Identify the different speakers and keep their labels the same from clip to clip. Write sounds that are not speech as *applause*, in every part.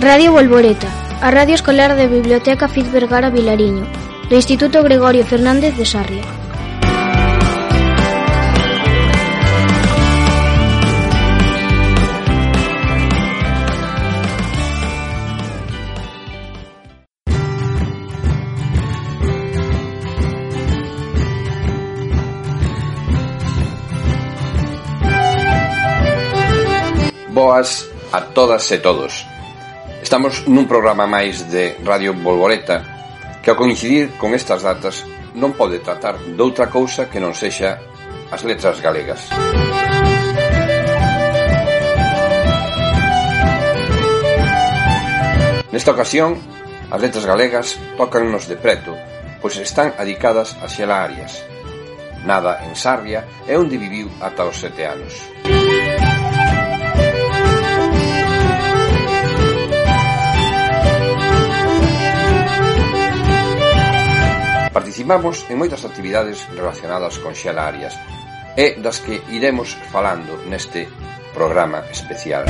Speaker 1: Radio Volvoreta, a radio escolar da Biblioteca Fiz Vergara Vilariño, do Instituto Gregorio Fernández de Sarria.
Speaker 2: Boas a todas e todos. Estamos nun programa máis de Radio Volvoreta que ao coincidir con estas datas non pode tratar doutra cousa que non sexa as letras galegas. Nesta ocasión, as letras galegas tocannos de preto, pois están adicadas a Xela Arias. Nada en Sarria é onde viviu ata os sete anos. Música Participamos en moitas actividades relacionadas con Xela Arias e das que iremos falando neste programa especial.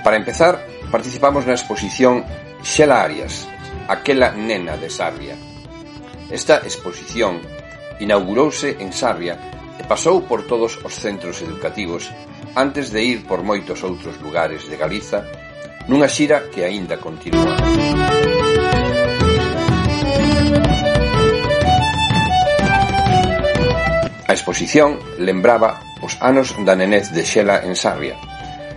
Speaker 2: Para empezar, participamos na exposición Xela Arias, aquela nena de Sarria. Esta exposición inaugurouse en Sarria Pasou por todos os centros educativos antes de ir por moitos outros lugares de Galiza nunha xira que aínda continúa. A exposición lembraba os anos da nenez de Xela en Sarria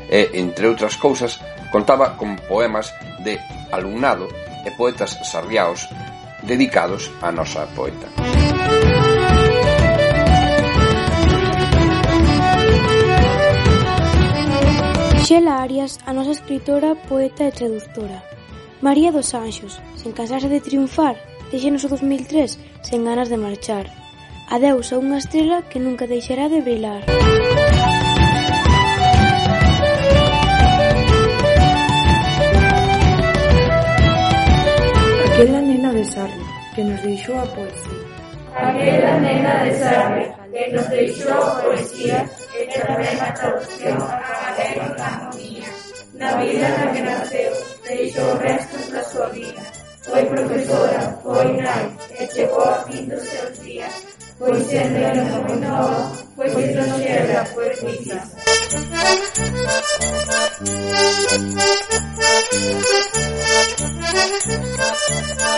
Speaker 2: e, entre outras cousas, contaba con poemas de alumnado e poetas sarriaos dedicados á nosa poeta.
Speaker 1: Música Xela Arias, a nosa escritora, poeta e traductora. María dos Anxos, sen cansarse de triunfar, deixenos o 2003 sen ganas de marchar. Adeus a unha estrela que nunca deixará de brilar.
Speaker 3: Aquela nena de Sarri, que nos deixou a poesía.
Speaker 4: Aquela nena de Sarri, que nos deixou a poesía e tamén a traducción a galega canonía. Na vida na que naceu, deixou restos da súa vida. Foi profesora, foi nai, e chegou a fin dos seus hogy szemben a mondta, hogy ez a nyelve volt.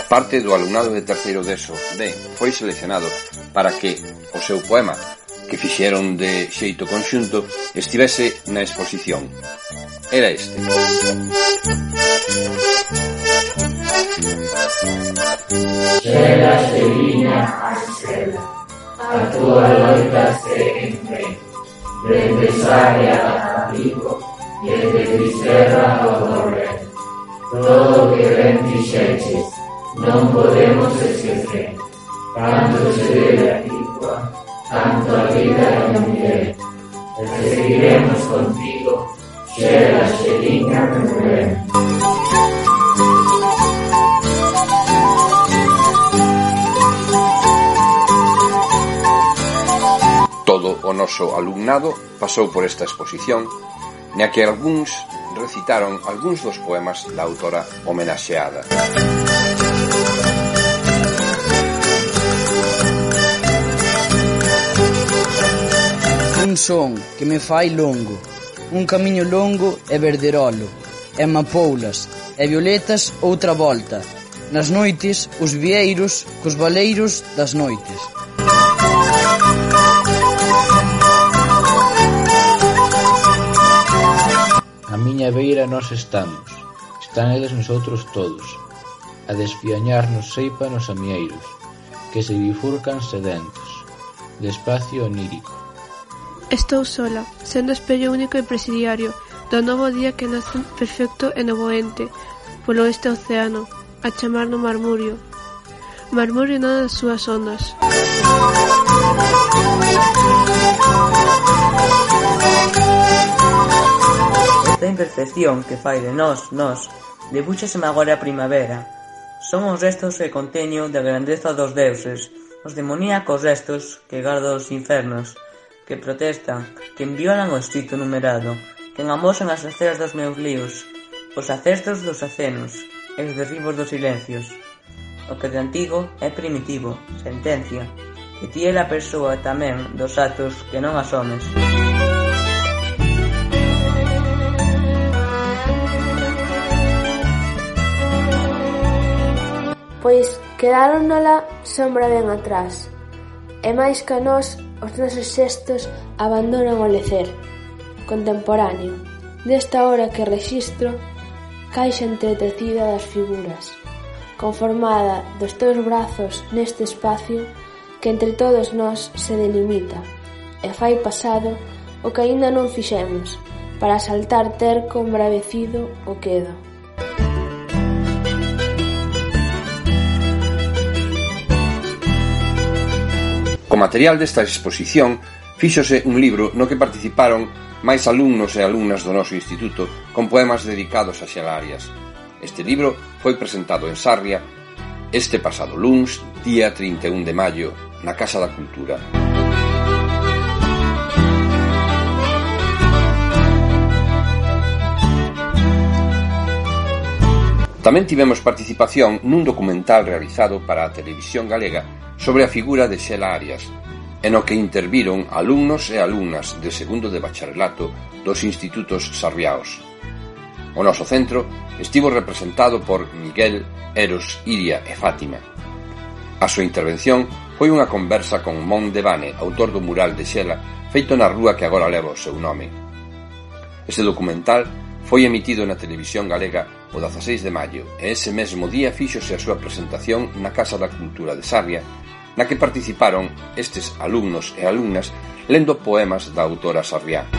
Speaker 2: Parte do alumnado de terceiro deso de foi seleccionado para que o seu poema que fixeron de xeito conxunto estivese na exposición. Era este.
Speaker 4: Xela, xeliña, a xela A actualmente entre, desde Besaya a Pico, desde Fisterra a Dorre. Todo que ven fixeches, non podemos esquecer. Tanto se debe a Picoa, tanto a vida e a muller. Seguiremos contigo, xera, xeriña, muller.
Speaker 2: noso alumnado pasou por esta exposición na que algúns recitaron algúns dos poemas da autora homenaxeada.
Speaker 5: Un son que me fai longo, un camiño longo e verderolo, e mapoulas, e violetas outra volta, nas noites os vieiros cos baleiros das noites.
Speaker 6: miña beira nós estamos, están eles nosotros todos, a despiañarnos seipanos amieiros, que se bifurcan sedentos, de espacio onírico.
Speaker 7: Estou sola, sendo espello único e presidiario, do novo día que nace perfecto e novoente, polo este océano, a chamar no marmurio. Marmurio nada das súas ondas.
Speaker 8: Música Esta imperfección que fai de nós nós debúxaseme agora a primavera. Son os restos que conteño da grandeza dos deuses, os demoníacos restos que garda os infernos, que protestan, que violan o escrito numerado, que amosan as aceras dos meus líos, os acestos dos acenos e os derribos dos silencios. O que de antigo é primitivo, sentencia, que ti é a persoa tamén dos atos que non asomes.
Speaker 9: pois quedáronnola sombra ben atrás, e máis ca nós os nosos xestos abandonan o lecer contemporáneo desta hora que rexistro caixa entretecida das figuras conformada dos teus brazos neste espacio que entre todos nós se delimita e fai pasado o que aínda non fixemos para saltar terco embravecido o quedo.
Speaker 2: Co material desta exposición fíxose un libro no que participaron máis alumnos e alumnas do noso instituto con poemas dedicados a xelarias. Este libro foi presentado en Sarria este pasado luns, día 31 de maio, na Casa da Cultura. Música Tamén tivemos participación nun documental realizado para a televisión galega sobre a figura de Xela Arias, e no que interviron alumnos e alumnas de segundo de bacharelato dos institutos sarriaos. O noso centro estivo representado por Miguel, Eros, Iria e Fátima. A súa intervención foi unha conversa con Mon Devane, autor do mural de Xela, feito na rúa que agora leva o seu nome. Este documental Foi emitido na televisión galega o 16 de maio e ese mesmo día fíxose a súa presentación na Casa da Cultura de Sarria, na que participaron estes alumnos e alumnas lendo poemas da autora sarriá.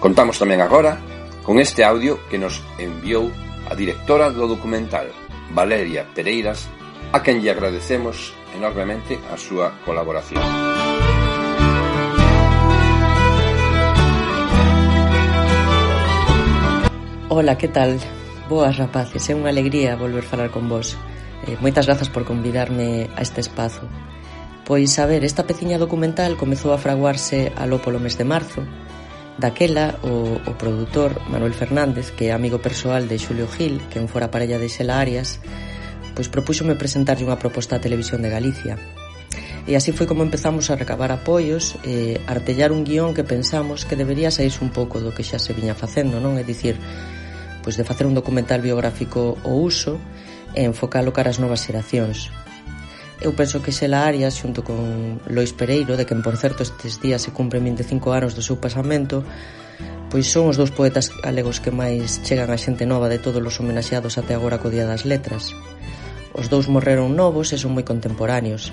Speaker 2: Contamos tamén agora con este audio que nos enviou a directora do documental, Valeria Pereiras a quen lle agradecemos enormemente a súa colaboración.
Speaker 10: Ola, que tal? Boas rapaces, é unha alegría volver falar con vos. Eh, moitas grazas por convidarme a este espazo. Pois, a ver, esta peciña documental comezou a fraguarse aló polo mes de marzo. Daquela, o, o produtor Manuel Fernández, que é amigo persoal de Xulio Gil, que en fora parella de Xela Arias, pois propúxome presentarlle unha proposta á Televisión de Galicia. E así foi como empezamos a recabar apoios e artellar un guión que pensamos que debería saírse un pouco do que xa se viña facendo, non? É dicir, pois de facer un documental biográfico o uso e enfocalo cara ás novas xeracións. Eu penso que Xela Arias, xunto con Lois Pereiro, de quen, por certo, estes días se cumpren 25 anos do seu pasamento, pois son os dous poetas galegos que máis chegan a xente nova de todos os homenaxeados até agora co Día das Letras. Os dous morreron novos e son moi contemporáneos.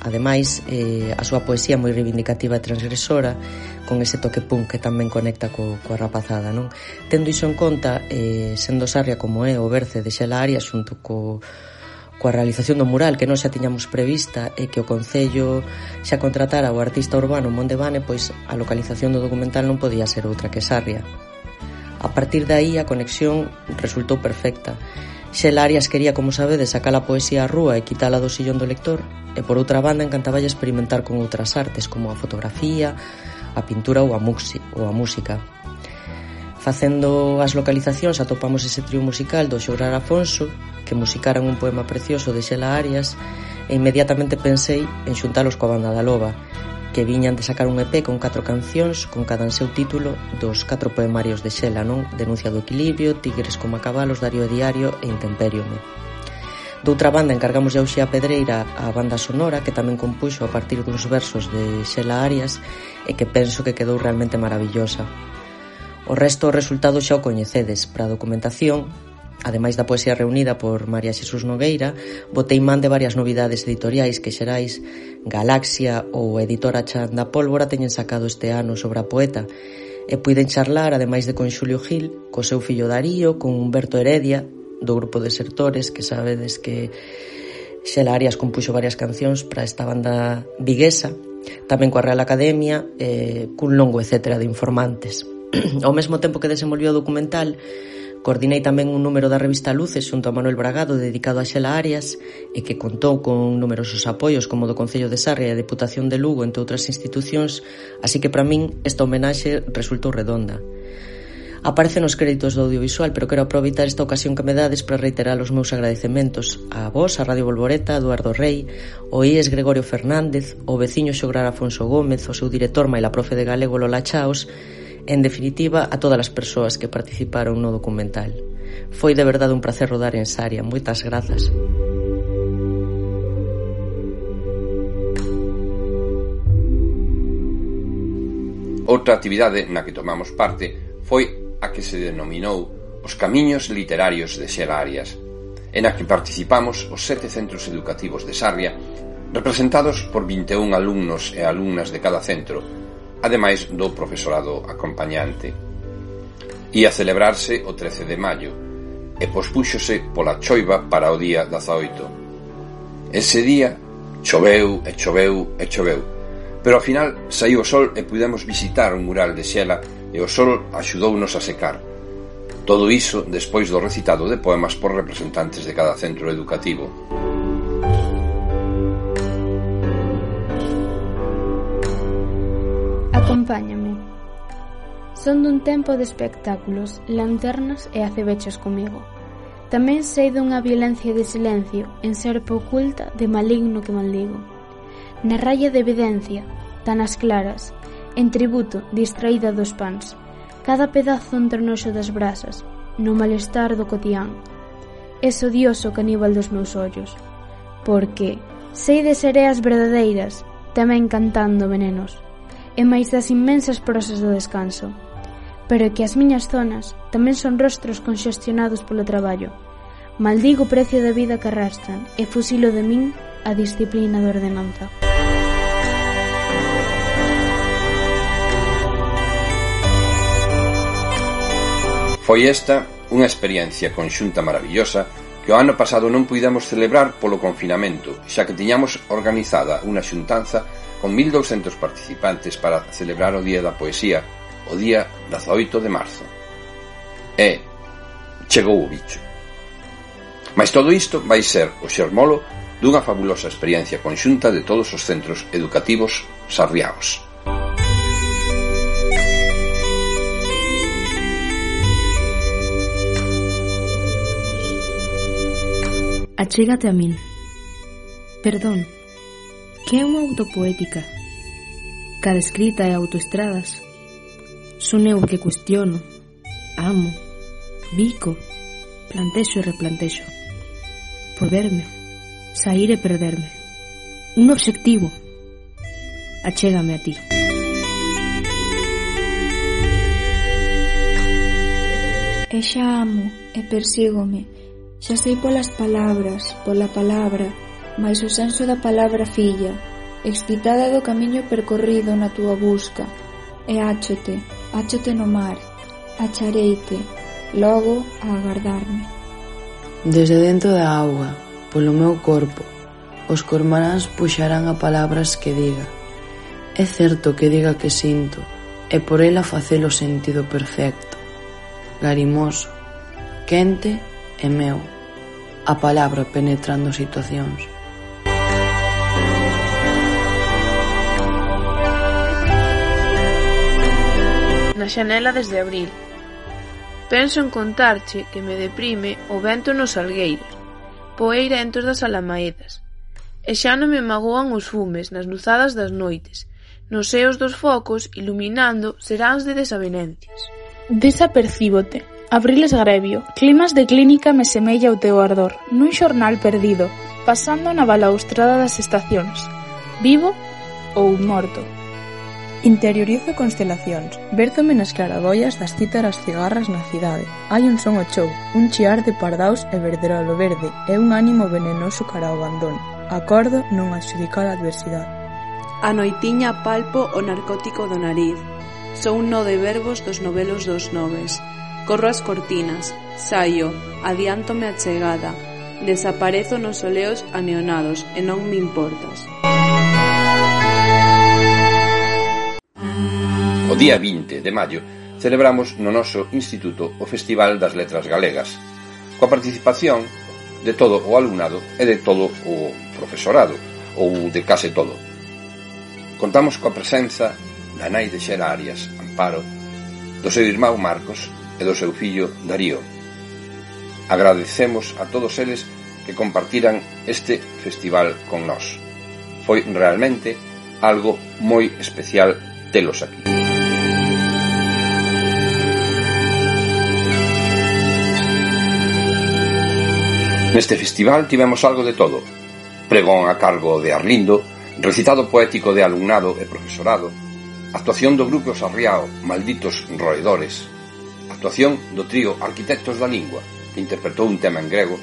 Speaker 10: Ademais, eh, a súa poesía moi reivindicativa e transgresora, con ese toque punk que tamén conecta co, coa rapazada, non? Tendo iso en conta, eh, sendo Sarria como é o berce de Xela Arias xunto co, coa realización do mural que non xa tiñamos prevista e que o Concello xa contratara o artista urbano Mondevane, pois a localización do documental non podía ser outra que Sarria. A partir de aí a conexión resultou perfecta Xel Arias quería, como sabedes, sacar a poesía á rúa e quitala do sillón do lector, e por outra banda encantaballe experimentar con outras artes como a fotografía, a pintura ou a, muxi, ou a música. Facendo as localizacións atopamos ese trío musical do Xourar Afonso que musicaran un poema precioso de Xela Arias e inmediatamente pensei en xuntalos coa banda da Loba que viñan de sacar un EP con catro cancións con cada en seu título dos catro poemarios de Xela, non? Denuncia do equilibrio, Tigres como a cabalos, Dario diario e Intemperio. Doutra banda encargamos a Uxía Pedreira a banda sonora que tamén compuxo a partir duns versos de Xela Arias e que penso que quedou realmente maravillosa. O resto do resultado xa o coñecedes. Para a documentación ademais da poesía reunida por María Xesús Nogueira, botei man de varias novidades editoriais que xerais Galaxia ou Editora Chan da Pólvora teñen sacado este ano sobre a poeta e puiden charlar, ademais de con Xulio Gil, co seu fillo Darío, con Humberto Heredia, do grupo de Sertores, que sabedes que Xela Arias compuxo varias cancións para esta banda viguesa, tamén coa Real Academia, eh, cun longo etcétera de informantes. *clears throat* Ao mesmo tempo que desenvolvió o documental, Coordinei tamén un número da revista Luces xunto a Manuel Bragado dedicado a Xela Arias e que contou con numerosos apoios como do Concello de Sarria e a Deputación de Lugo entre outras institucións, así que para min esta homenaxe resultou redonda. Aparece nos créditos do audiovisual, pero quero aproveitar esta ocasión que me dades para reiterar os meus agradecementos a vos, a Radio Bolboreta, a Eduardo Rey, o IES Gregorio Fernández, o veciño Xograr Afonso Gómez, o seu director Maila Profe de Galego Lola Chaos, en definitiva, a todas as persoas que participaron no documental. Foi de verdade un placer rodar en Saria. Moitas grazas.
Speaker 2: Outra actividade na que tomamos parte foi a que se denominou os camiños literarios de Xela Arias, en a que participamos os sete centros educativos de Sarria, representados por 21 alumnos e alumnas de cada centro, ademais do profesorado acompañante. Ia celebrarse o 13 de maio e pospúxose pola choiva para o día 18. Ese día choveu e choveu e choveu, pero ao final saiu o sol e pudemos visitar un mural de Xela e o sol axudounos a secar. Todo iso despois do recitado de poemas por representantes de cada centro educativo.
Speaker 9: Acompáñame. Son dun tempo de espectáculos, lanternas e acebechos comigo. Tamén sei dunha violencia de silencio, en serpa oculta de maligno que maldigo. Na raya de evidencia, tan as claras, en tributo, distraída dos pans, cada pedazo entre noxo das brasas, no malestar do cotián. Es odioso caníbal dos meus ollos, porque sei de sereas verdadeiras, tamén cantando venenos e máis das inmensas prosas do descanso. Pero é que as miñas zonas tamén son rostros conxestionados polo traballo. Maldigo o precio da vida que arrastran e fusilo de min a disciplina da ordenanza.
Speaker 2: Foi esta unha experiencia conxunta maravillosa que o ano pasado non puidamos celebrar polo confinamento, xa que tiñamos organizada unha xuntanza con 1200 participantes para celebrar o Día da Poesía o día 18 de marzo. E chegou o bicho. Mais todo isto vai ser o xermolo dunha fabulosa experiencia conxunta de todos os centros educativos sarriaos.
Speaker 11: Achégate a min. Perdón, Que é unha autopoética? Cada escrita é autoestradas. Son eu que cuestiono, amo, bico, plantexo e replantexo. verme, sair e perderme. Un obxectivo. Achégame a ti.
Speaker 12: E xa amo e persígome, xa sei polas palabras, pola palabra, mais o senso da palabra filla, excitada do camiño percorrido na túa busca, e áchote, áchote no mar, achareite, logo a agardarme.
Speaker 11: Desde dentro da auga, polo meu corpo, os cormaráns puxarán a palabras que diga. É certo que diga que sinto, e por ela facelo sentido perfecto, garimoso, quente e meu. A palabra penetrando situacións.
Speaker 13: xanela desde abril. Penso en contarche que me deprime o vento nos algueiros, poeira entos das alamaedas, e xa non me magoan os fumes nas luzadas das noites, nos seos dos focos iluminando seráns de desavenencias.
Speaker 14: Desapercíbote. Abril grevio, Climas de clínica me semella o teu ardor, nun xornal perdido, pasando na balaustrada das estacións. Vivo ou morto.
Speaker 15: Interiorizo constelacións, bérzome nas claraboias das cítaras cigarras na cidade. Hai un son o chou, un chiar de pardaus e verderolo verde, e un ánimo venenoso cara ao abandono. Acordo non adxudicar a adversidade.
Speaker 16: A noitiña palpo o narcótico do nariz. Sou un no de verbos dos novelos dos noves. Corro as cortinas, saio, adiántome a chegada. Desaparezo nos oleos aneonados e non me importas.
Speaker 2: día 20 de maio
Speaker 17: celebramos no noso instituto o Festival das Letras Galegas, coa participación de todo o alumnado e de todo o profesorado, ou de case todo. Contamos coa presenza da nai de Xera Arias, Amparo, do seu irmão Marcos e do seu fillo Darío. Agradecemos a todos eles que compartiran este festival con nós. Foi realmente algo moi especial telos aquí. Neste festival tivemos algo de todo. Pregón a cargo de Arlindo, recitado poético de alumnado e profesorado, actuación do grupo Sarriao, Malditos Roedores, actuación do trío Arquitectos da Lingua, que interpretou un tema en grego,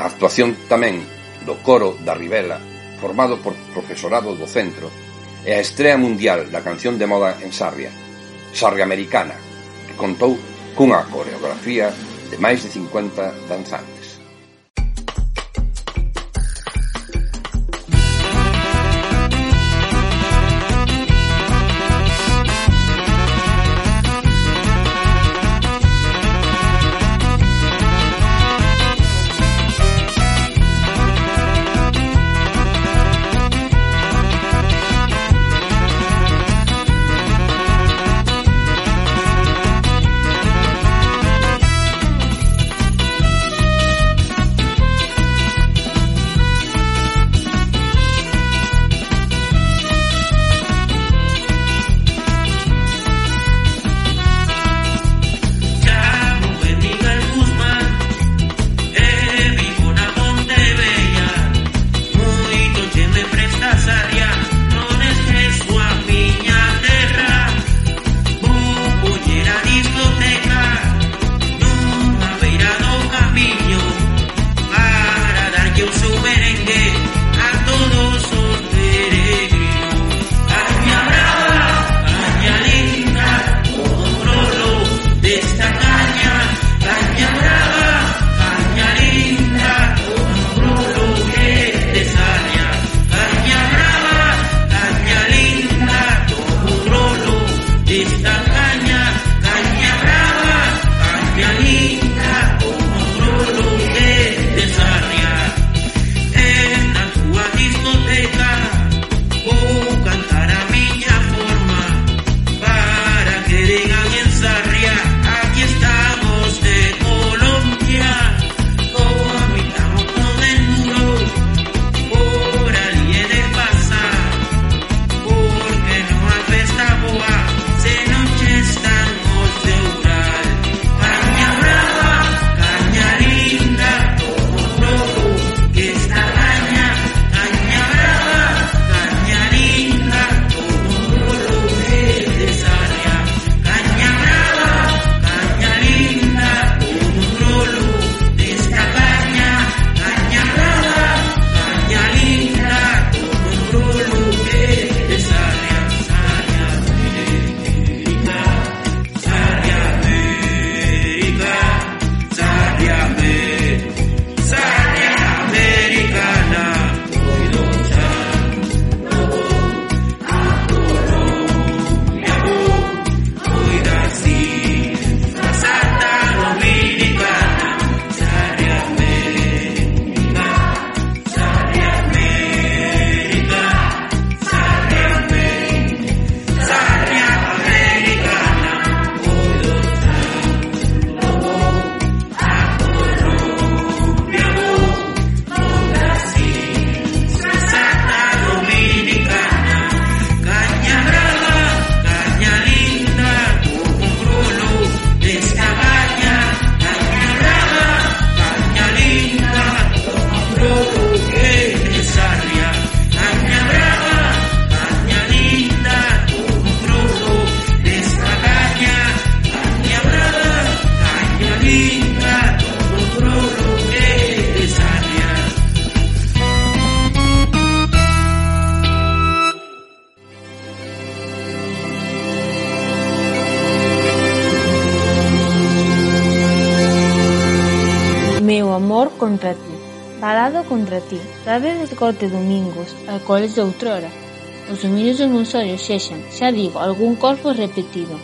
Speaker 17: a actuación tamén do coro da Ribela, formado por profesorado do centro, e a estrea mundial da canción de moda en Sarria, Sarria Americana, que contou cunha coreografía de máis de 50 danzantes.
Speaker 18: Sabe de esgote Domingos, alcoholes de outrora. Os dominios do imunsorio sexan, xa digo, algún corpo repetido.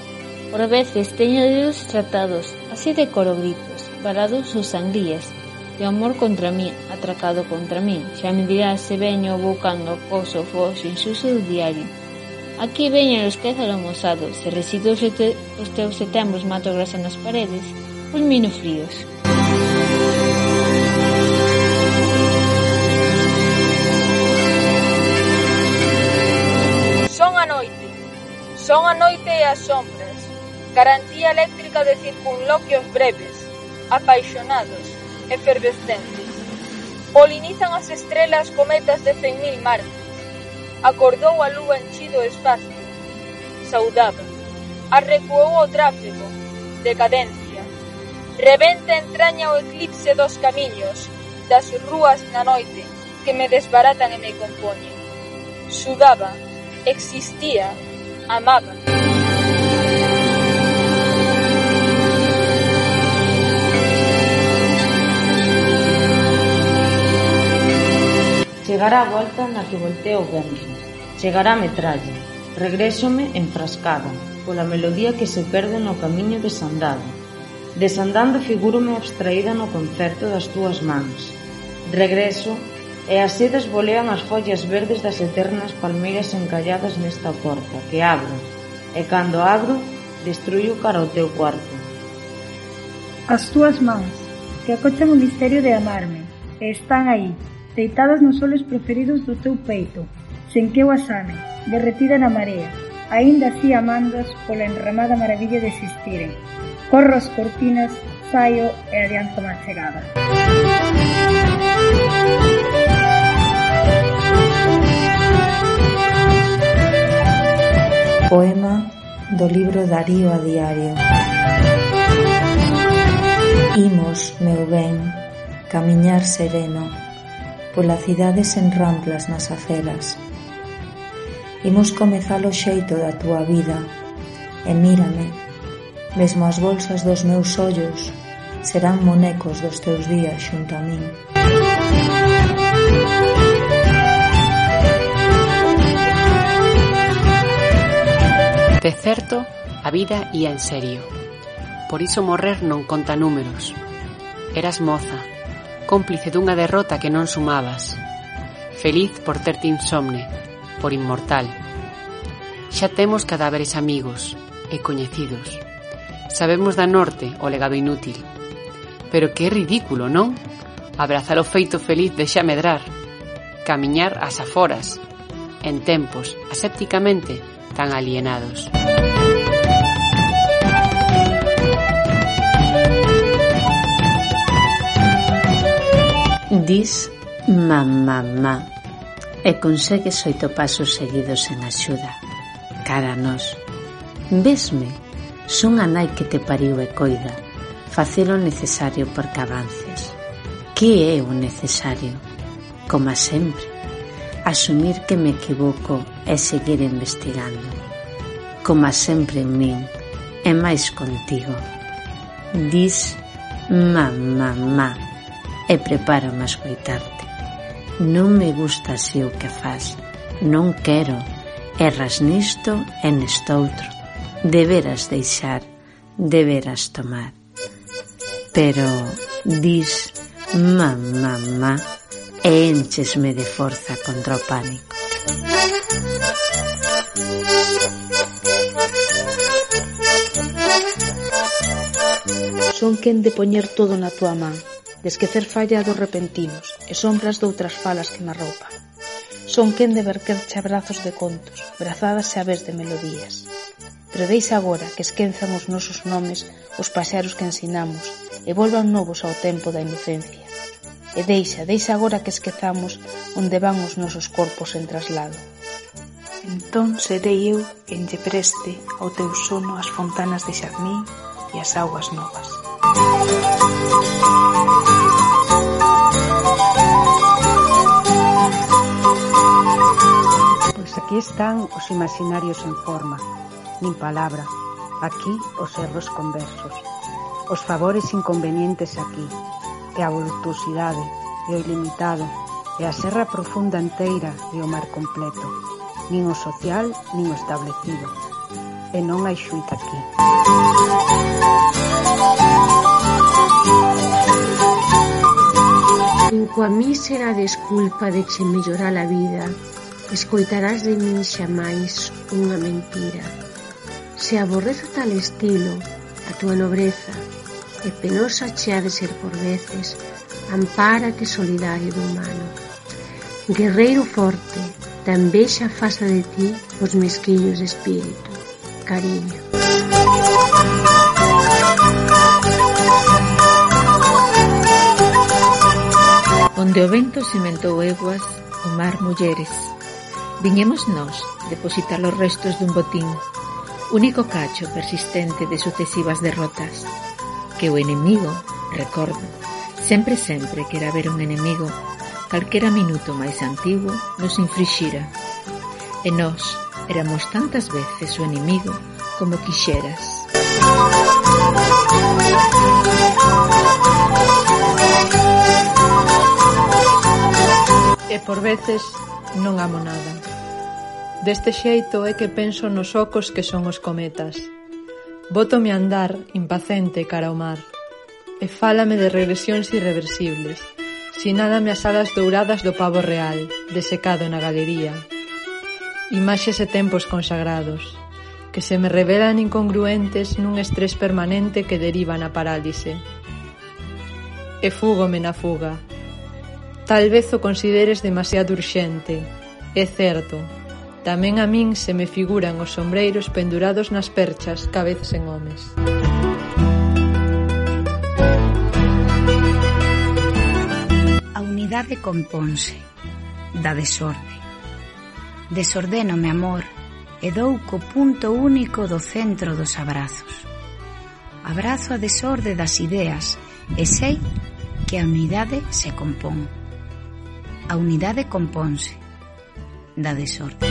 Speaker 18: Por veces teño dedos tratados, así de corogritos, varados os sangrías, de amor contra mí, atracado contra mí. Xa me dirás se veño bocando coso fos insuso do diario. Aquí veñen os que almozado, se residuos te, os teus setembros mato grasa nas paredes, fulmino fríos.
Speaker 19: Son a noite e as sombras, garantía eléctrica de circunloquios breves, apaixonados, efervescentes. Polinizan as estrelas cometas de cen mil martes. Acordou a lúa enchido espacio. Saudaba. Arrecuou o tráfego. Decadencia. Rebenta entraña o eclipse dos camiños, das rúas na noite, que me desbaratan e me compoñen. Sudaba. Existía amaba.
Speaker 20: Chegará a volta na que volteo o vento. Chegará a metralla. Regrésome enfrascada, pola melodía que se perde no camiño desandado. Desandando figúrome abstraída no concerto das túas mans. Regreso E así desbolean as follas verdes das eternas palmeiras encalladas nesta porta, que abro, e cando abro, destruyo cara o teu cuarto.
Speaker 21: As túas mans, que acochan o misterio de amarme, e están aí, deitadas nos solos preferidos do teu peito, sen que eu as ame, derretida na marea, aínda así amandas pola enramada maravilla de existiren. Corro as cortinas, saio e adianto má chegada.
Speaker 22: Música Poema do libro Darío a diario. Imos, meu ben, camiñar sereno pola cidade sen ramplas nas aceras. Imos comezar o xeito da túa vida e mírame, mesmo as bolsas dos meus ollos serán monecos dos teus días xunto a min.
Speaker 23: A vida ía en serio. Por iso morrer non conta números. Eras moza, cómplice dunha derrota que non sumabas. Feliz por terte insomne, por inmortal. Xa temos cadáveres amigos e coñecidos. Sabemos da norte o legado inútil. Pero que ridículo, non? Abrazar o feito feliz de xa medrar. Camiñar ás aforas, en tempos asépticamente tan alienados.
Speaker 24: Dis mamá ma, e consegues oito pasos seguidos en axuda. Cara a nós. Vesme, son a nai que te pariu e coida. Facer o necesario porque avances. Que é o necesario? Como sempre, asumir que me equivoco e seguir investigando. Como sempre en min, e máis contigo. Dis mamá ma, ma e prepárame a escoitarte. Non me gusta así o que faz, non quero, erras nisto e nestoutro, deberas deixar, deberas tomar. Pero dis, mamá, mamá, e enchesme de forza contra o pánico.
Speaker 25: Son quen de poñer todo na túa man, de esquecer fallados repentinos e sombras doutras falas que me roupa. Son quen de verquerche abrazos de contos, brazadas xa vez de melodías. Pero deixa agora que esquenzan os nosos nomes os paxaros que ensinamos e volvan novos ao tempo da inocencia. E deixa, deixa agora que esquezamos onde van os nosos corpos en traslado. Entón serei eu quen lle preste ao teu sono as fontanas de xarmín e as augas novas.
Speaker 13: Música aquí están os imaginarios en forma, nin palabra, aquí os erros conversos, os favores inconvenientes aquí, e a voluptuosidade, e o ilimitado, e a serra profunda enteira e o mar completo, nin o social, nin o establecido,
Speaker 26: e non hai xuita aquí.
Speaker 27: En coa mísera desculpa de che mellorar a vida, Escoitarás de min xa máis unha mentira. Se aborrezo tal estilo, a túa nobreza, e penosa che ha de ser por veces, ampárate solidario do humano. Guerreiro forte, tamén xa afasta de ti os mesquiños de espírito. Cariño.
Speaker 25: Onde o vento cimentou eguas, o mar mulleres. Viñemos nós depositar os restos dun botín, único cacho persistente de sucesivas derrotas, que o enemigo, recordo, sempre sempre quera ver un enemigo, calquera minuto máis antigo nos infrixira. E nós éramos tantas veces o enemigo como quixeras.
Speaker 13: E por veces non amo nada. Deste xeito é que penso nos ocos que son os cometas. Bótome a andar, impacente, cara ao mar. E fálame de regresións irreversibles. Sinálame as alas douradas do pavo real, desecado na galería. Imaxes e tempos consagrados, que se me revelan incongruentes nun estrés permanente que deriva na parálise. E fúgome na fuga, Tal vez o consideres demasiado urxente. É certo. Tamén a min se me figuran os sombreiros pendurados nas perchas, cabezas en homes.
Speaker 28: A unidade componse da desorde. Desordénome amor e dou co punto único do centro dos abrazos. Abrazo a desorde das ideas e sei que a unidade se compón. A unidade componse da desorde.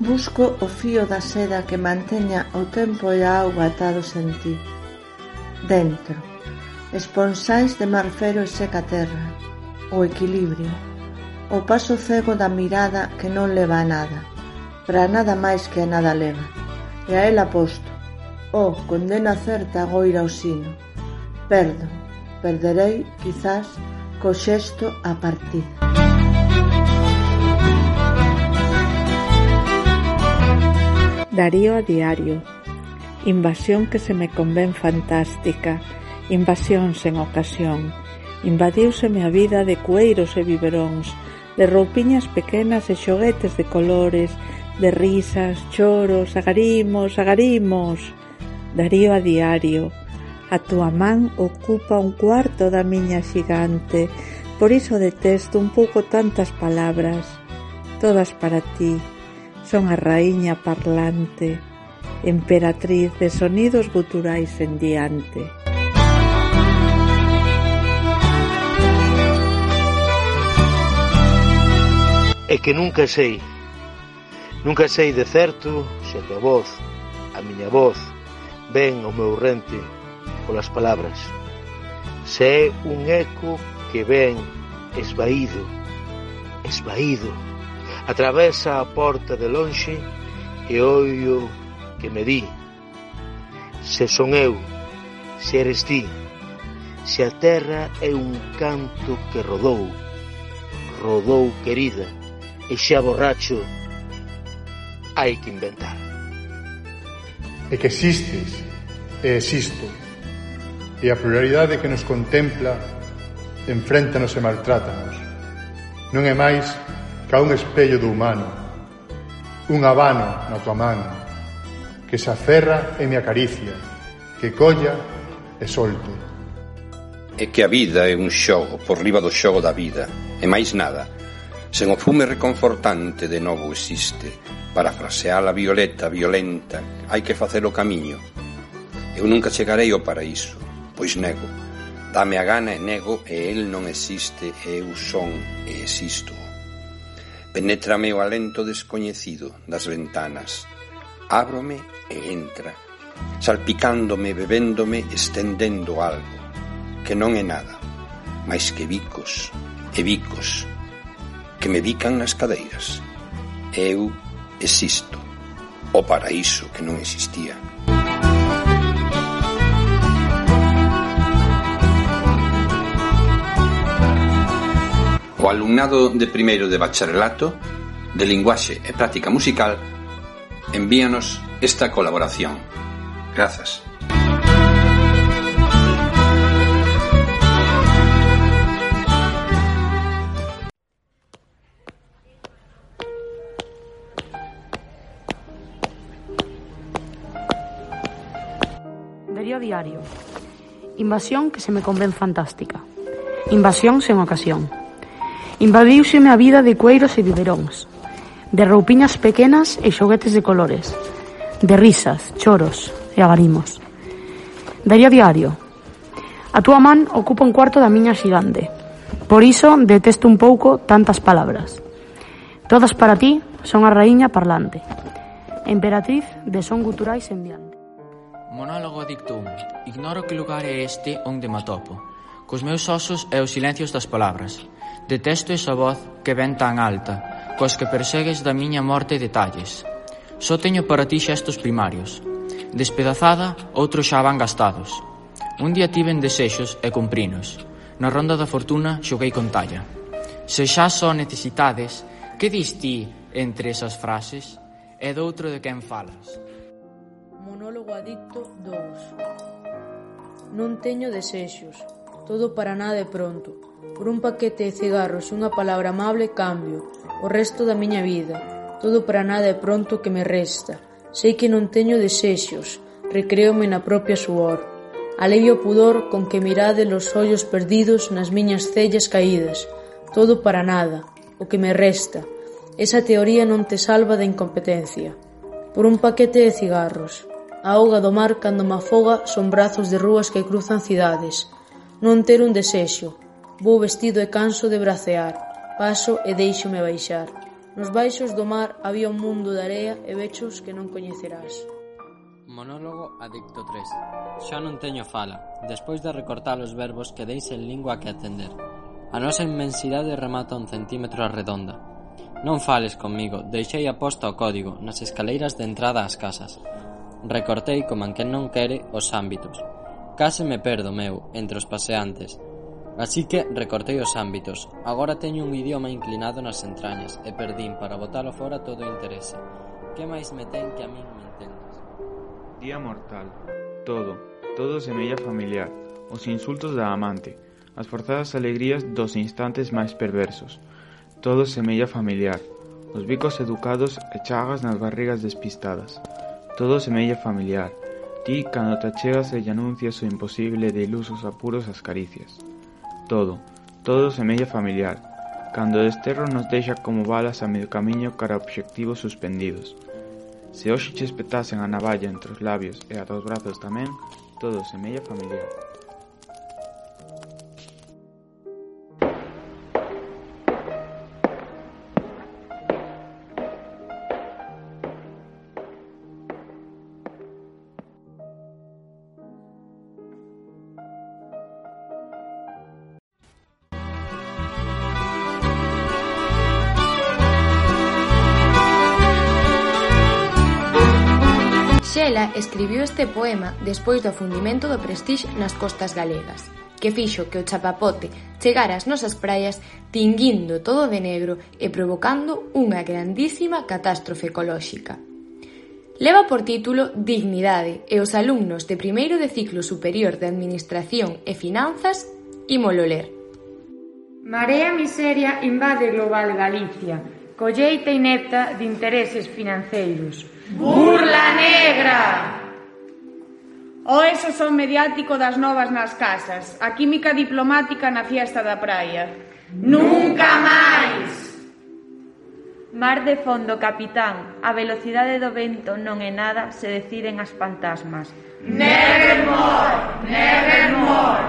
Speaker 29: Busco o fío da seda que manteña o tempo e a auga atados en ti. Dentro, esponsais de marfero e seca terra, o equilibrio, o paso cego da mirada que non leva a nada, para nada máis que a nada leva, e a ela posto, Oh, condena certa agoira o sino. Perdo, perderei, quizás, co xesto a partida.
Speaker 30: Darío a diario. Invasión que se me convén fantástica. Invasión sen ocasión. Invadiuseme a vida de cueiros e biberóns, de roupiñas pequenas e xoguetes de colores, de risas, choros, agarimos, agarimos Darío a diario. A túa man ocupa un cuarto da miña xigante, por iso detesto un pouco tantas palabras. Todas para ti. Son a raíña parlante, emperatriz de sonidos guturais en diante.
Speaker 31: É que nunca sei Nunca sei de certo se a tua voz, a miña voz, ben o meu rente polas palabras, se é un eco que ven esvaído, esvaído, atravesa a porta de lonxe e oio que me di, se son eu, se eres ti, se a terra é un canto que rodou, rodou querida, e xa borracho, hai que inventar
Speaker 32: e que existes e existo. E a pluralidade que nos contempla enfréntanos e maltrátanos. Non é máis ca un espello do humano, un habano na tua man que se aferra e me acaricia, que colla e solte
Speaker 2: É que a vida é un xogo por riba do xogo da vida, e máis nada, sen o fume reconfortante de novo existe, Parafrasear a Violeta, violenta, hai que facer o camiño. Eu nunca chegarei ao paraíso, pois nego. Dame a gana e nego e el non existe e eu son e existo. Penétrame o alento descoñecido das ventanas. Ábrome e entra, salpicándome, bebéndome, estendendo algo, que non é nada, máis que bicos e bicos, que me bican nas cadeiras. Eu existo. O paraíso que non existía. O alumnado de primeiro de bacharelato de linguaxe e práctica musical envíanos esta colaboración. Grazas.
Speaker 33: diario. Invasión que se me convén fantástica. Invasión sen ocasión. Invadiuseme a vida de cueiros e biberóns, de roupiñas pequenas e xoguetes de colores, de risas, choros e agarimos. Daría diario. A túa man ocupa un cuarto da miña xigante. Por iso detesto un pouco tantas palabras. Todas para ti son a raíña parlante. Emperatriz de son guturais en diante.
Speaker 34: Monólogo dictum. Ignoro que lugar é este onde me atopo. Cos meus osos e os silencios das palabras. Detesto esa voz que ven tan alta, cos que persegues da miña morte detalles. Só teño para ti xestos primarios. Despedazada, outros xa van gastados. Un día tiven desexos e cumprinos. Na ronda da fortuna xoguei con talla. Se xa só necesitades, que dis ti entre esas frases? E doutro de quen falas?
Speaker 33: monólogo adicto dous. Non teño desexos, todo para nada de pronto. Por un paquete de cigarros e unha palabra amable cambio o resto da miña vida. Todo para nada de pronto que me resta. Sei que non teño desexos, recreome na propia suor. Alivio o pudor con que mirade los ollos perdidos nas miñas cellas caídas. Todo para nada, o que me resta. Esa teoría non te salva da incompetencia. Por un paquete de cigarros. A auga do mar cando me afoga son brazos de rúas que cruzan cidades. Non ter un desexo. Vou vestido e canso de bracear. Paso e deixo-me baixar. Nos baixos do mar había un mundo de area e vechos que non coñecerás.
Speaker 35: Monólogo Adicto 3 Xa non teño fala, despois de recortar os verbos que deis en lingua que atender. A nosa inmensidade remata un centímetro a redonda. Non fales comigo, deixei aposta o código nas escaleiras de entrada ás casas recortei coma quen non quere os ámbitos. Case me perdo, meu, entre os paseantes. Así que recortei os ámbitos. Agora teño un idioma inclinado nas entrañas e perdín para botalo fora todo o interese. Que máis me ten que a min me entendas?
Speaker 31: Día mortal. Todo. Todo semella familiar. Os insultos da amante. As forzadas alegrías dos instantes máis perversos. Todo semella familiar. Os bicos educados e chagas nas barrigas despistadas. Todo semella familiar. Ti, cando te achegas e lle anuncias o imposible de ilusos apuros as caricias. Todo, todo semella familiar. Cando o desterro nos deixa como balas a medio camiño cara a obxectivos suspendidos. Se hoxe che espetasen a navalla entre os labios e a dos brazos tamén, todo semella familiar.
Speaker 36: Xela escribiu este poema despois do afundimento do Prestige nas costas galegas, que fixo que o chapapote chegara ás nosas praias tinguindo todo de negro e provocando unha grandísima catástrofe ecolóxica. Leva por título Dignidade e os alumnos de primeiro de ciclo superior de Administración e Finanzas ímolo ler.
Speaker 25: Marea miseria invade global Galicia, colleita inepta de intereses financeiros,
Speaker 37: Burla negra!
Speaker 25: O eso son mediático das novas nas casas, a química diplomática na fiesta da praia.
Speaker 37: Nunca máis!
Speaker 25: Mar de fondo, capitán, a velocidade do vento non é nada se deciden as fantasmas.
Speaker 37: Nevermore, nevermore!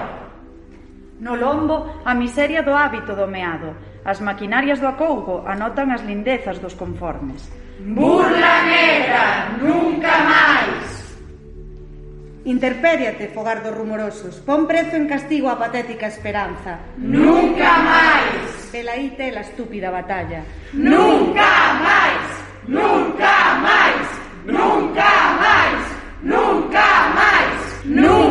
Speaker 25: No lombo, a miseria do hábito do meado, As maquinarias do acougo anotan as lindezas dos conformes.
Speaker 37: Burla negra, nunca máis!
Speaker 25: Interpériate, fogar dos rumorosos. Pon prezo en castigo a patética esperanza.
Speaker 37: Nunca máis!
Speaker 25: Velaí tela estúpida batalla.
Speaker 37: Nunca máis! Nunca máis! Nunca máis! Nunca máis! Nunca máis!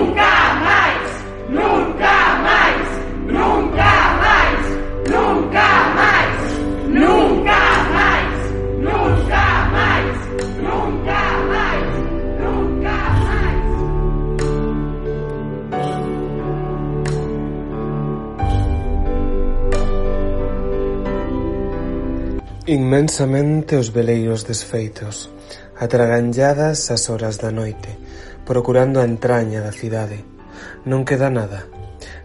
Speaker 38: Inmensamente os veleiros desfeitos, atraganlladas as horas da noite, procurando a entraña da cidade. Non queda nada,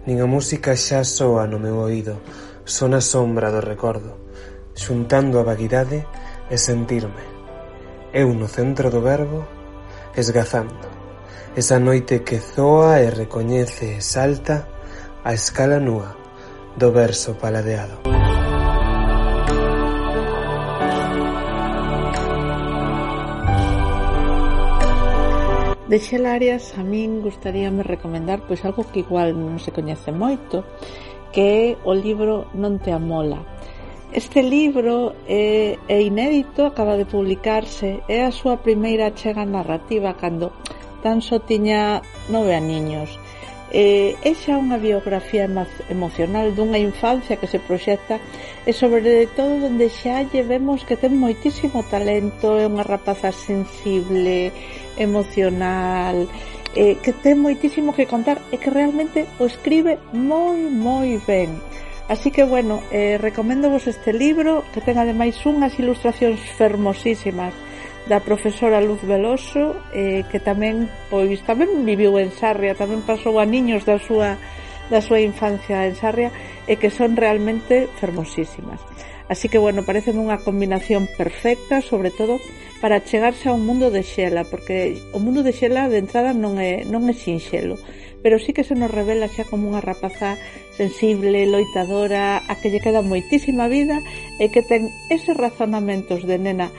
Speaker 38: nin a música xa soa no meu oído, son a sombra do recordo, xuntando a vaguidade e sentirme. Eu no centro do verbo, esgazando. Esa noite que zoa e recoñece e salta a escala nua do verso paladeado.
Speaker 30: De xelarias a min gustaríame recomendar pois algo que igual non se coñece moito, que é o libro Non te amola. Este libro é, é inédito, acaba de publicarse, é a súa primeira chega narrativa cando tan só tiña nove aniños. Eh, é xa unha biografía emo emocional dunha infancia que se proxecta e sobre todo onde xa lle vemos que ten moitísimo talento, é unha rapaza sensible, emocional, eh, que ten moitísimo que contar e que realmente o escribe moi, moi ben. Así que, bueno, eh, recomendo vos este libro que ten ademais unhas ilustracións fermosísimas da profesora Luz Veloso eh, que tamén pois tamén viviu en Sarria, tamén pasou a niños da súa da súa infancia en Sarria e que son realmente fermosísimas. Así que bueno, parece unha combinación perfecta, sobre todo para chegarse a un mundo de Xela, porque o mundo de Xela de entrada non é, non é sinxelo, pero sí que se nos revela xa como unha rapaza sensible, loitadora, a que lle queda moitísima vida e que ten eses razonamentos de nena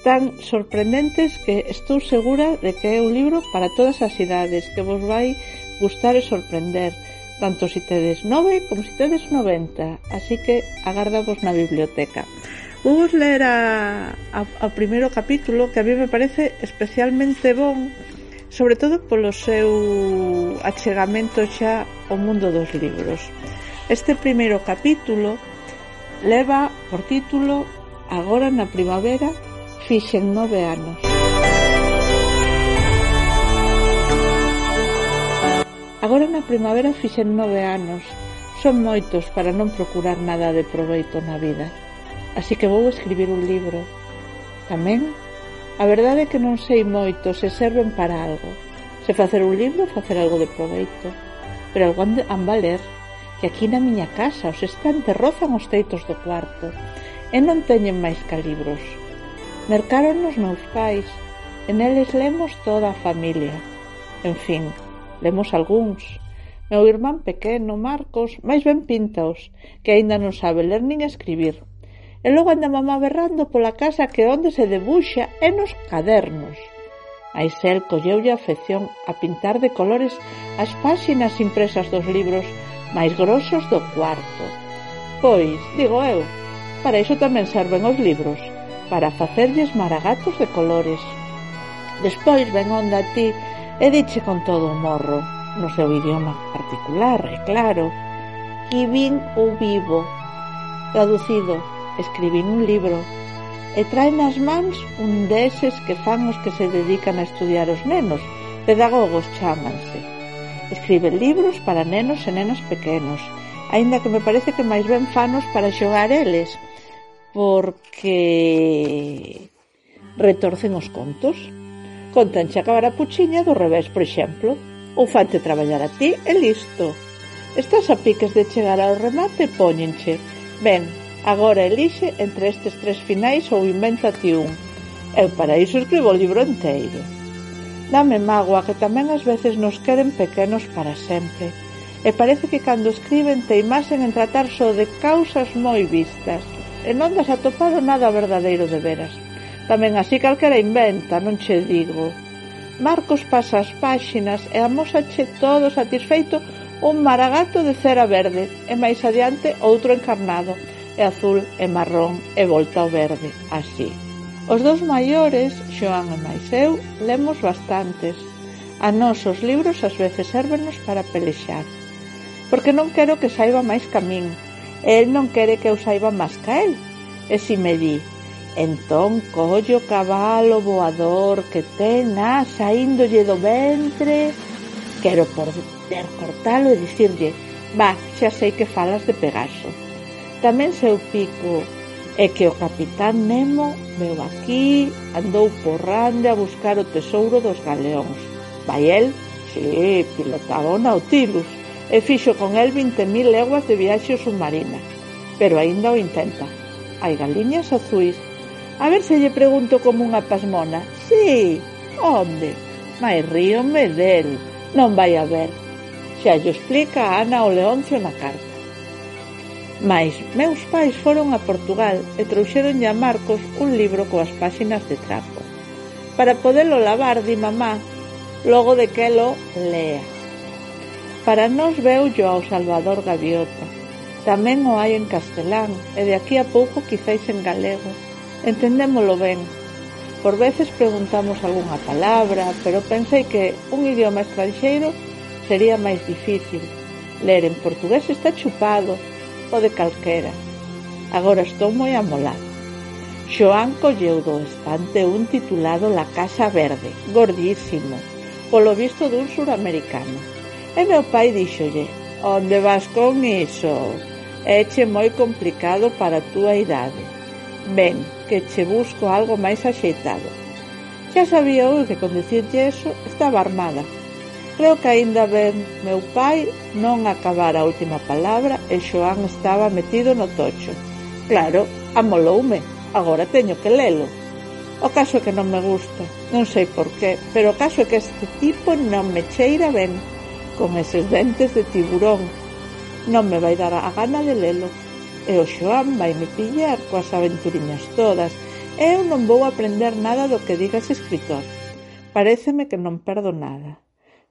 Speaker 30: tan sorprendentes que estou segura de que é un libro para todas as idades, que vos vai gustar e sorprender tanto se si tedes 9 como se si tedes 90, así que agardamos na biblioteca. Vamos ler a, a, a primeiro capítulo que a mí me parece especialmente bon sobre todo polo seu achegamento xa ao mundo dos libros. Este primeiro capítulo leva por título Agora na primavera fixen nove anos. Agora na primavera fixen nove anos. Son moitos para non procurar nada de proveito na vida. Así que vou escribir un libro. Tamén, a verdade é que non sei moito se serven para algo. Se facer un libro, facer algo de proveito. Pero algo han valer, que aquí na miña casa os estantes rozan os teitos do cuarto e non teñen máis ca libros. Mercaron os meus pais, e neles lemos toda a familia. En fin, lemos algúns. Meu irmán pequeno, Marcos, máis ben pintaos, que aínda non sabe ler nin escribir. E logo anda mamá berrando pola casa que onde se debuxa é nos cadernos. Aisel colleulle a afección a pintar de colores as páxinas impresas dos libros máis grosos do cuarto. Pois, digo eu, para iso tamén serven os libros, para facerlles maragatos de colores. Despois ven onda a ti e diche con todo o morro, no seu idioma particular, é claro, que vin o vivo, traducido, escribín un libro, e trae nas mans un deses que fan os que se dedican a estudiar os nenos, pedagogos chámanse. Escribe libros para nenos e nenas pequenos, aínda que me parece que máis ben fanos para xogar eles, porque retorcen os contos. Contanche acabar a puchiña do revés, por exemplo, ou fante traballar a ti e listo. Estás a piques de chegar ao remate e póñenche Ben, agora elixe entre estes tres finais ou inventa ti un. Eu para iso escribo o libro enteiro. Dame mágoa que tamén ás veces nos queren pequenos para sempre e parece que cando escriben teimasen en tratar só de causas moi vistas e non das atopado nada verdadeiro de veras. Tamén así calquera inventa, non che digo. Marcos pasa as páxinas e amosache todo satisfeito un maragato de cera verde e máis adiante outro encarnado e azul e marrón e volta ao verde, así. Os dous maiores, Xoán e máis eu, lemos bastantes. A nós os libros ás veces sérvenos para pelexar. Porque non quero que saiba máis camín, e el non quere que eu saiba máis ca el. E si me di, Entón collo o cabalo voador que ten a saíndolle do ventre Quero poder cortalo e dicirlle Va, xa sei que falas de Pegaso. Tamén seu pico é que o capitán Nemo veu aquí Andou por rande a buscar o tesouro dos galeóns. Vai el? Si, pilotaba o Nautilus E fixo con el 20.000 leguas de viaxe submarina Pero aínda o intenta. Hai galiñas azuis A ver se lle pregunto como unha pasmona. Sí, onde? Mais ríome del. Non vai a ver. Xa lle explica a Ana o Leoncio na carta. Mais meus pais foron a Portugal e trouxeron a Marcos un libro coas páxinas de trapo. Para podelo lavar, di mamá, logo de que lo lea. Para nós yo ao Salvador Gaviota. Tamén o hai en castelán e de aquí a pouco quizáis en galego Entendémolo ben. Por veces preguntamos algunha palabra, pero pensei que un idioma estranxeiro sería máis difícil. Ler en portugués está chupado, o de calquera. Agora estou moi amolado. Joan colleu do estante un titulado La Casa Verde, gordísimo, polo visto dun suramericano. E meu pai díxolle, onde vas con iso? Eche moi complicado para a túa idade. Ben, que che busco algo máis axeitado. Xa sabía eu que con dicirlle eso estaba armada. Creo que aínda ben meu pai non acabara a última palabra e Xoán estaba metido no tocho. Claro, amoloume, agora teño que lelo. O caso é que non me gusta, non sei por qué, pero o caso é que este tipo non me cheira ben, con eses dentes de tiburón. Non me vai dar a gana de lelo e o Xoán vai me pillar coas aventuriñas todas e eu non vou aprender nada do que diga ese escritor. Pareceme que non perdo nada.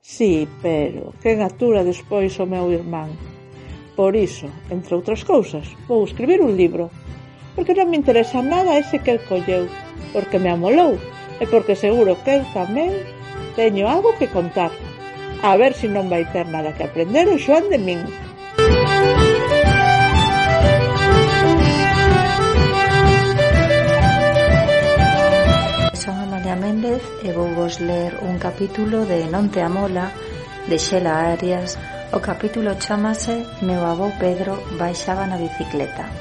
Speaker 30: Sí, pero que gatura despois o meu irmán. Por iso, entre outras cousas, vou escribir un libro. Porque non me interesa nada ese que el colleu, porque me amolou e porque seguro que eu tamén teño algo que contar. A ver se si non vai ter nada que aprender o Xoán de min.
Speaker 22: Sonia Méndez e vou vos ler un capítulo de Non te amola de Xela Arias o capítulo chamase Meu avó Pedro baixaba na bicicleta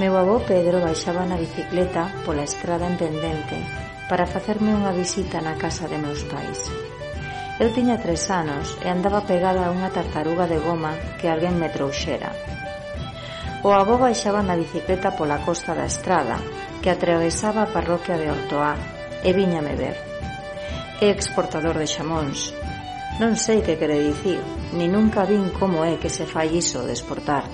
Speaker 22: Meu avó Pedro baixaba na bicicleta pola estrada en pendente para facerme unha visita na casa de meus pais. Eu tiña tres anos e andaba pegada a unha tartaruga de goma que alguén me trouxera. O avó baixaba na bicicleta pola costa da estrada que atravesaba a parroquia de Ortoá e viñame ver. É exportador de xamóns. Non sei que quere dicir, ni nunca vin como é que se fai iso de exportar.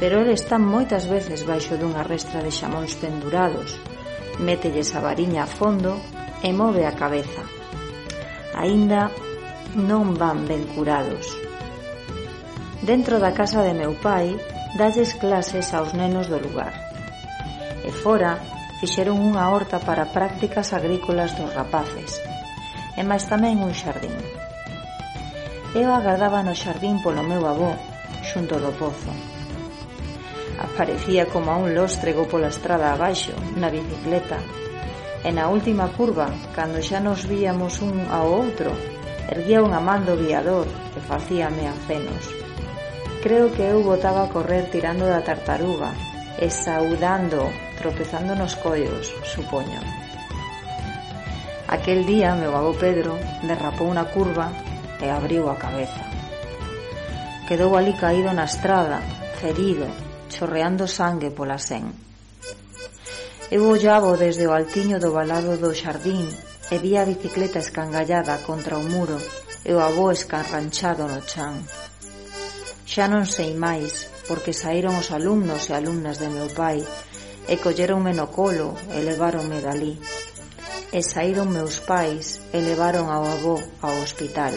Speaker 22: Pero ele está moitas veces baixo dunha restra de xamóns pendurados, mételles a variña a fondo e move a cabeza. Aínda non van ben curados. Dentro da casa de meu pai dalles clases aos nenos do lugar. E fora, fixeron unha horta para prácticas agrícolas dos rapaces, e máis tamén un xardín. Eu agardaba no xardín polo meu avó, xunto do pozo. Aparecía como a un lóstrego pola estrada abaixo, na bicicleta, e na última curva, cando xa nos víamos un ao outro, erguía unha man do viador e facíame acenos. Creo que eu botaba a correr tirando da tartaruga e saudando, tropezando nos coios, supoño. Aquel día meu avó Pedro derrapou unha curva e abriu a cabeza. Quedou ali caído na estrada, ferido, chorreando sangue pola sen. Eu ollavo desde o altiño do balado do xardín e vi a bicicleta escangallada contra o muro e o avó escarranchado no chan. Xa non sei máis, porque saíron os alumnos e alumnas de meu pai e colleronme no colo e leváronme dali. E saíron meus pais e levaron ao avó ao hospital.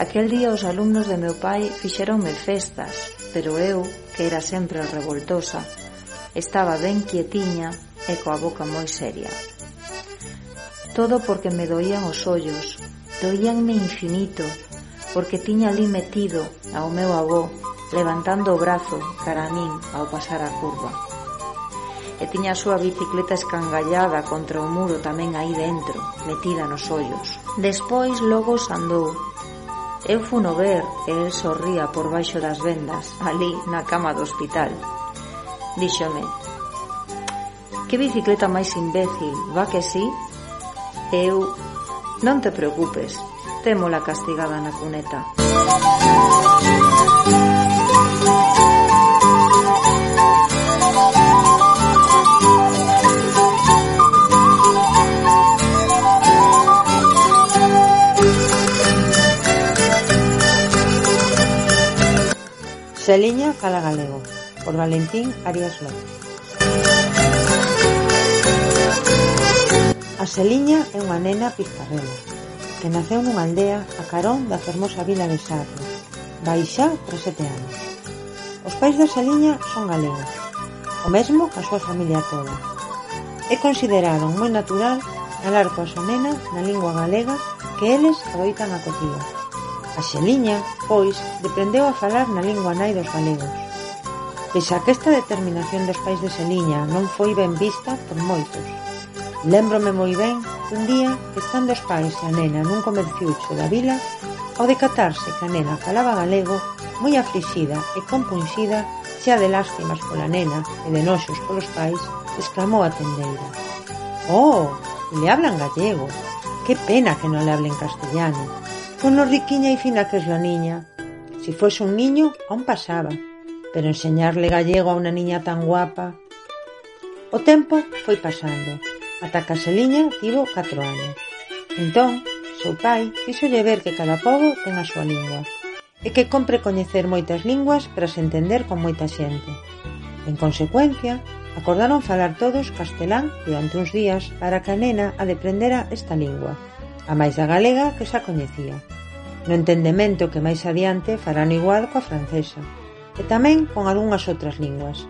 Speaker 22: Aquel día os alumnos de meu pai fixeronme festas, pero eu, que era sempre revoltosa, estaba ben quietiña e coa boca moi seria. Todo porque me doían os ollos, doíanme infinito, porque tiña ali metido ao meu avó levantando o brazo cara a min ao pasar a curva. E tiña a súa bicicleta escangallada contra o muro tamén aí dentro, metida nos ollos. Despois logo andou. Eu funo ver e el sorría por baixo das vendas, ali na cama do hospital. Díxome, que bicicleta máis imbécil, va que sí? Eu, non te preocupes, témola castigada na cuneta.
Speaker 39: Seliña Fala Galego, por Valentín Arias López. A Seliña é unha nena pizcarrela, que naceu nunha aldea a carón da fermosa vila de Sarro. Vai xa por sete anos. Os pais da Saliña son galegos, o mesmo que a súa familia toda. É considerado moi natural falar coa súa nena na lingua galega que eles adoitan a cocía. A Xeliña, pois, deprendeu a falar na lingua nai dos galegos. Pese a que esta determinación dos pais de Xeliña non foi ben vista por moitos. Lembrome moi ben Un día, estando os pais e a nena nun comerciucho da vila, ao decatarse que a nena falaba galego, moi aflixida e compunxida, xa de lástimas pola nena e de noxos polos pais, exclamou a tendeira. Oh, le hablan gallego. Que pena que non le hablen castellano. Con lo riquiña e fina que es la niña. Si fuese un niño, aún pasaba. Pero enseñarle gallego a unha niña tan guapa... O tempo foi pasando Ata que a Seliña tivo 4 anos. Entón, seu pai fíxolle ver que cada pobo ten a súa lingua e que compre coñecer moitas linguas para se entender con moita xente. En consecuencia, acordaron falar todos castelán durante uns días para que a nena adeprendera esta lingua, a máis da galega que xa coñecía. No entendemento que máis adiante farán igual coa francesa, e tamén con algunhas outras linguas.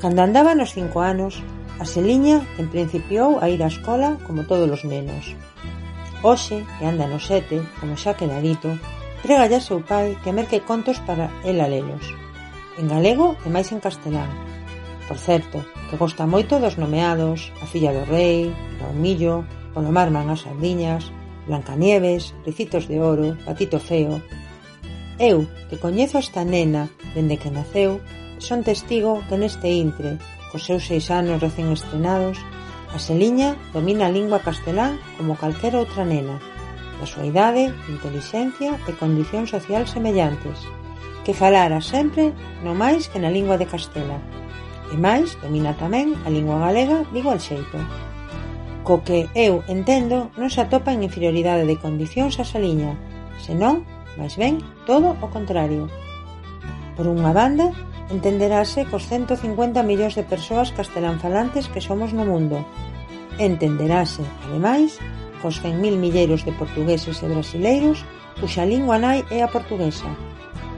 Speaker 39: Cando andaba nos cinco anos, Aseliña en principiou a ir á escola como todos os nenos. Oxe, que anda no sete, como xa quedadito, entregalle ao seu pai que merque contos para ela lelos. En galego e máis en castelán. Por certo, que gosta moito dos nomeados, a filla do rei, Raumillo, o man as sardiñas, Blancanieves, Ricitos de Oro, Patito Feo, Eu, que coñezo esta nena dende que naceu, son testigo que neste intre Cos seus seis anos recén estrenados, a Seliña domina a lingua castelán como calquera outra nena, da súa idade, intelixencia e condición social semellantes, que falara sempre no máis que na lingua de Castela. E máis, domina tamén a lingua galega de igual xeito. Co que eu entendo non se atopa en inferioridade de condicións a Saliña, senón, máis ben, todo o contrario. Por unha banda, entenderase cos cento cincuenta millóns de persoas castelanfalantes que somos no mundo. Entenderase, ademais, cos 100.000 milleiros de portugueses e brasileiros cuxa lingua nai é a portuguesa.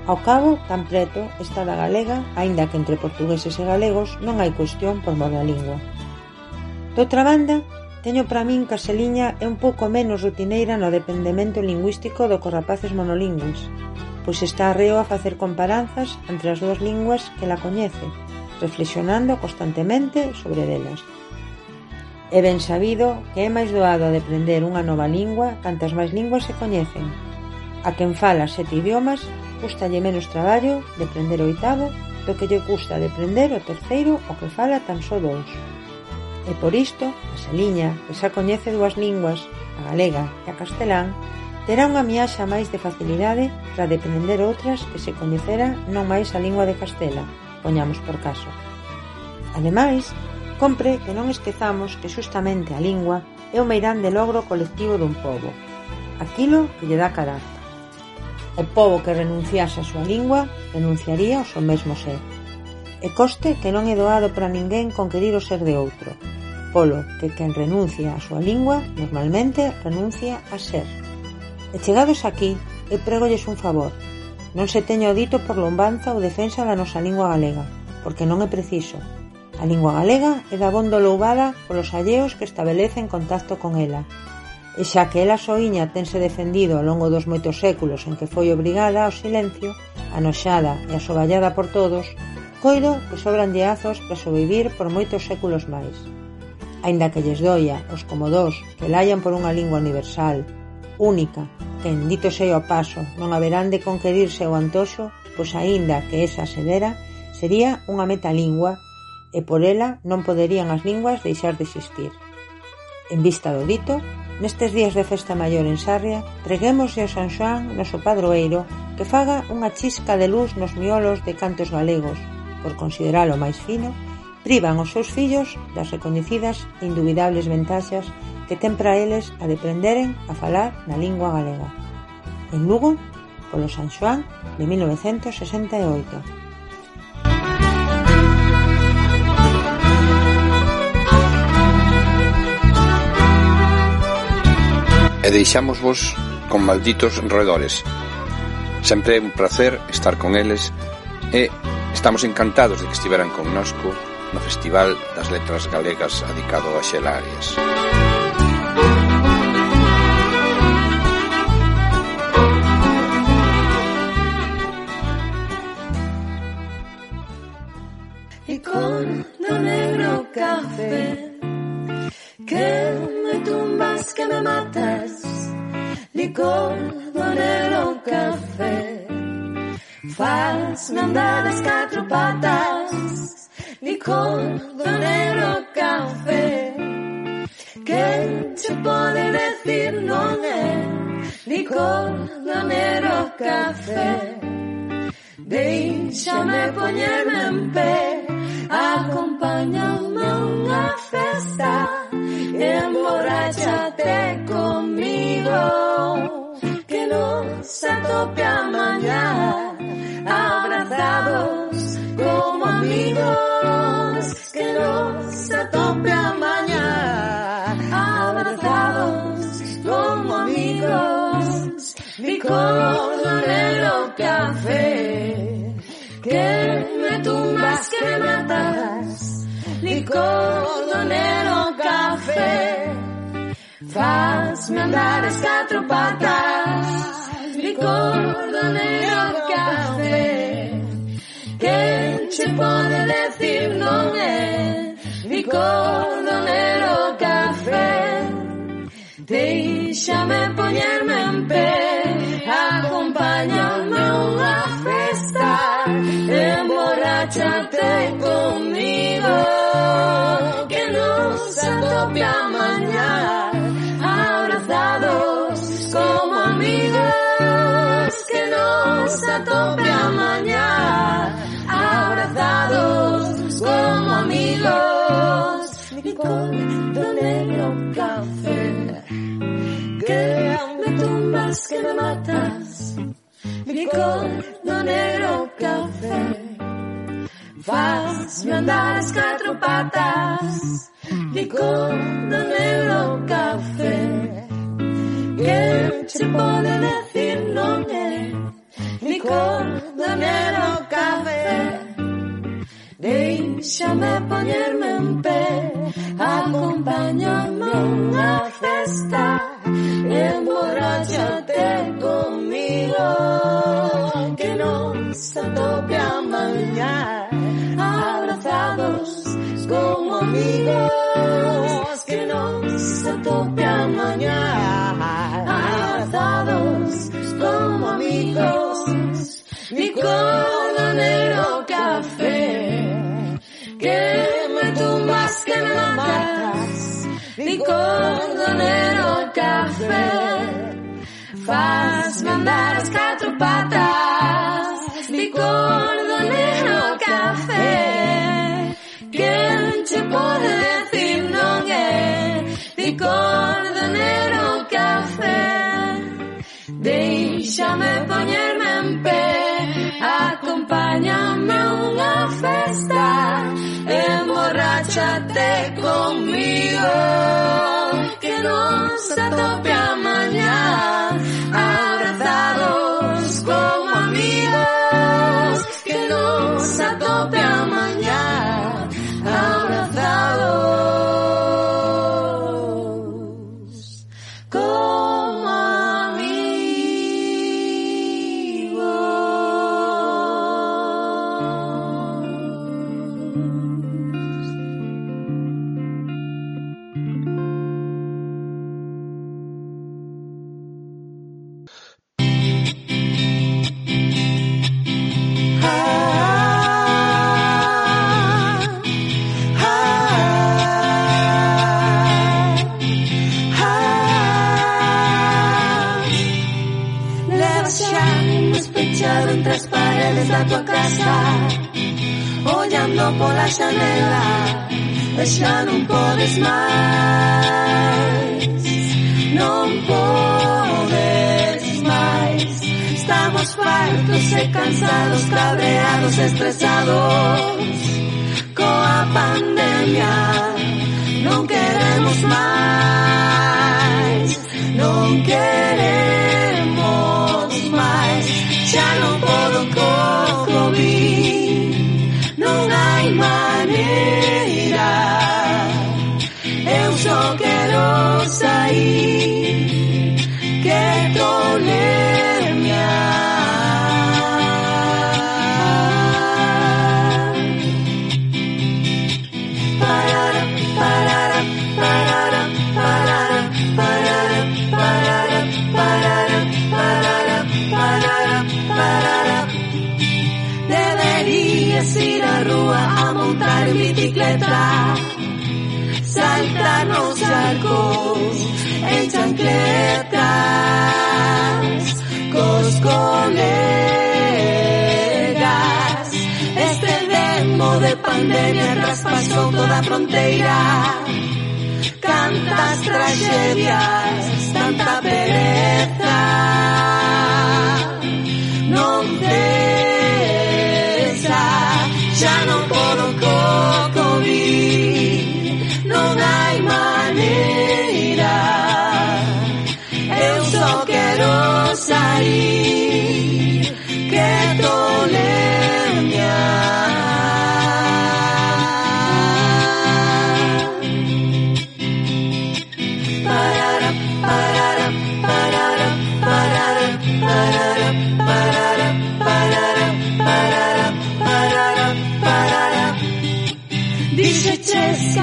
Speaker 39: Ao cabo, tan preto, está da galega, aínda que entre portugueses e galegos non hai cuestión por mor da lingua. Doutra banda, teño para min que a Seliña é un pouco menos rutineira no dependemento lingüístico do corrapaces monolingües pois está arreo a facer comparanzas entre as dúas linguas que la coñece, reflexionando constantemente sobre delas. É ben sabido que é máis doado de aprender unha nova lingua cantas máis linguas se coñecen. A quen fala sete idiomas, custalle menos traballo de aprender o oitavo do que lle custa de aprender o terceiro o que fala tan só dous. E por isto, a Saliña, que xa coñece dúas linguas, a galega e a castelán, Terá unha miaxa máis de facilidade para deprender outras que se coñecera non máis a lingua de Castela, poñamos por caso. Ademais, compre que non esquezamos que xustamente a lingua é o meirán de logro colectivo dun pobo, aquilo que lle dá carácter. O pobo que renunciase á súa lingua renunciaría ao seu mesmo ser. E coste que non é doado para ninguén conquerir o ser de outro, polo que quen renuncia á súa lingua normalmente renuncia a ser. E chegados aquí, eu pregolles un favor. Non se teño dito por lombanza ou defensa da nosa lingua galega, porque non é preciso. A lingua galega é da bondo louvada polos alleos que establecen contacto con ela. E xa que ela soiña tense defendido ao longo dos moitos séculos en que foi obrigada ao silencio, anoxada e asoballada por todos, coido que sobran lleazos para sobrevivir por moitos séculos máis. Ainda que lles doia os comodós que laian por unha lingua universal, única, quen, dito sei o paso, non haberán de conquerirse o antoxo, pois aínda que esa se dera, sería unha metalingua e por ela non poderían as linguas deixar de existir. En vista do dito, nestes días de festa maior en Sarria, preguémosle ao San Xoán, noso padroeiro, que faga unha chisca de luz nos miolos de cantos galegos, por consideralo máis fino, privan os seus fillos das recoñecidas e indubidables ventaxas que ten para eles a de prenderen a falar na lingua galega. En Lugo, polo San Xoán de 1968.
Speaker 2: e deixamos vos con malditos roedores. Sempre é un placer estar con eles e estamos encantados de que estiveran connosco no Festival das Letras Galegas adicado a Xela Arias.
Speaker 40: Música café. Que me tumbas, que me matas, licor, donero, café. Faz-me andar das quatro patas, licor, donero, café. Quem te pode decir non é licor, donero, café. Deixa-me poñerme en pé. Acompáñame a unha festa emborráchate comigo se tope a mañana, abrazados como amigos, que no se tope a mañana, abrazados como amigos, mi ricordo nero fazme andar as quattro patas, ricordo nero Quen Che pode decir non é ricordo nero Deixa-me poñerme en pé acompáñame. rincón donde no un café. Que me tumbas, que me matas. Rincón negro café. Faz-me andar as quatro patas, rincón negro café. ¿Quién se puede decir nombre? Rincón negro café. Deixa-me ponerme en pé, acompáñame a una festa, emborráchate conmigo, que nos atope a mañana, abrazados como amigos, que nos atope a mañana, abrazados como amigos, y con que me tumbas, que me matas, ni cordonero café. Faz mandar as quatro patas, ni cordonero café. Quen te pode decir non é, ni cordonero café. Deixa-me poñer Échate conmigo, que nos atopamos. scorrendo pola xanela E xa non un máis. Non podes máis. Estamos fartos e cansados, cabreados, estresados. Coa pandemia non queremos máis. Non queremos pandemia traspasou toda a fronteira Cantas tragedias, tanta pereza. Non cesa, xa non podo coca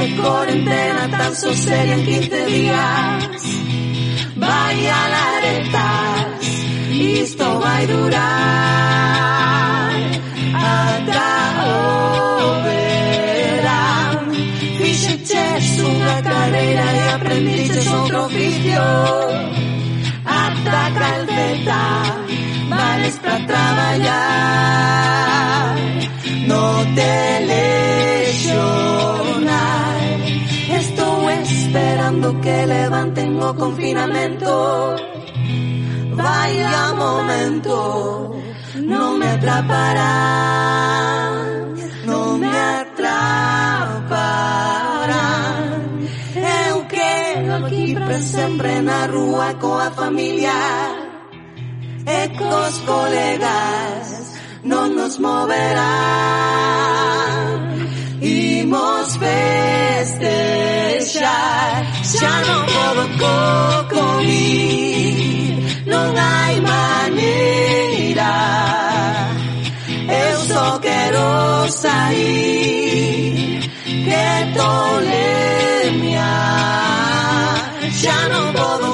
Speaker 40: de cuarentena tan solo en 15 días. Baialar estás, esto va a durar hasta verán. Fiche es una carrera y aprendiste otro oficio. Hasta calceta, vales para trabajar, no te lees. que levanten o confinamiento. Vaya momento, no me atraparán, no me atraparán. Eu quero aqui para sempre na rua com a família e com os colegas, não nos moverán moverán Imos festexar Xa non podo co COVID Non hai maneira Eu só quero sair Que tolemia. Xa non podo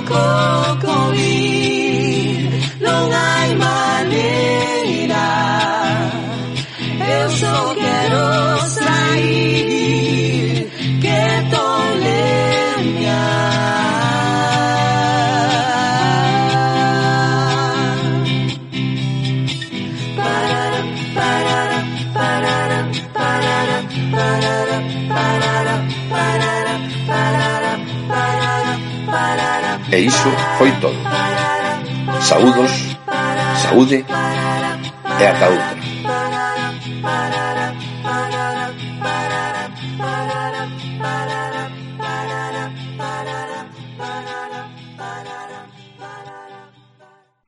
Speaker 2: E iso foi todo. Saúdos, saúde e ata outra.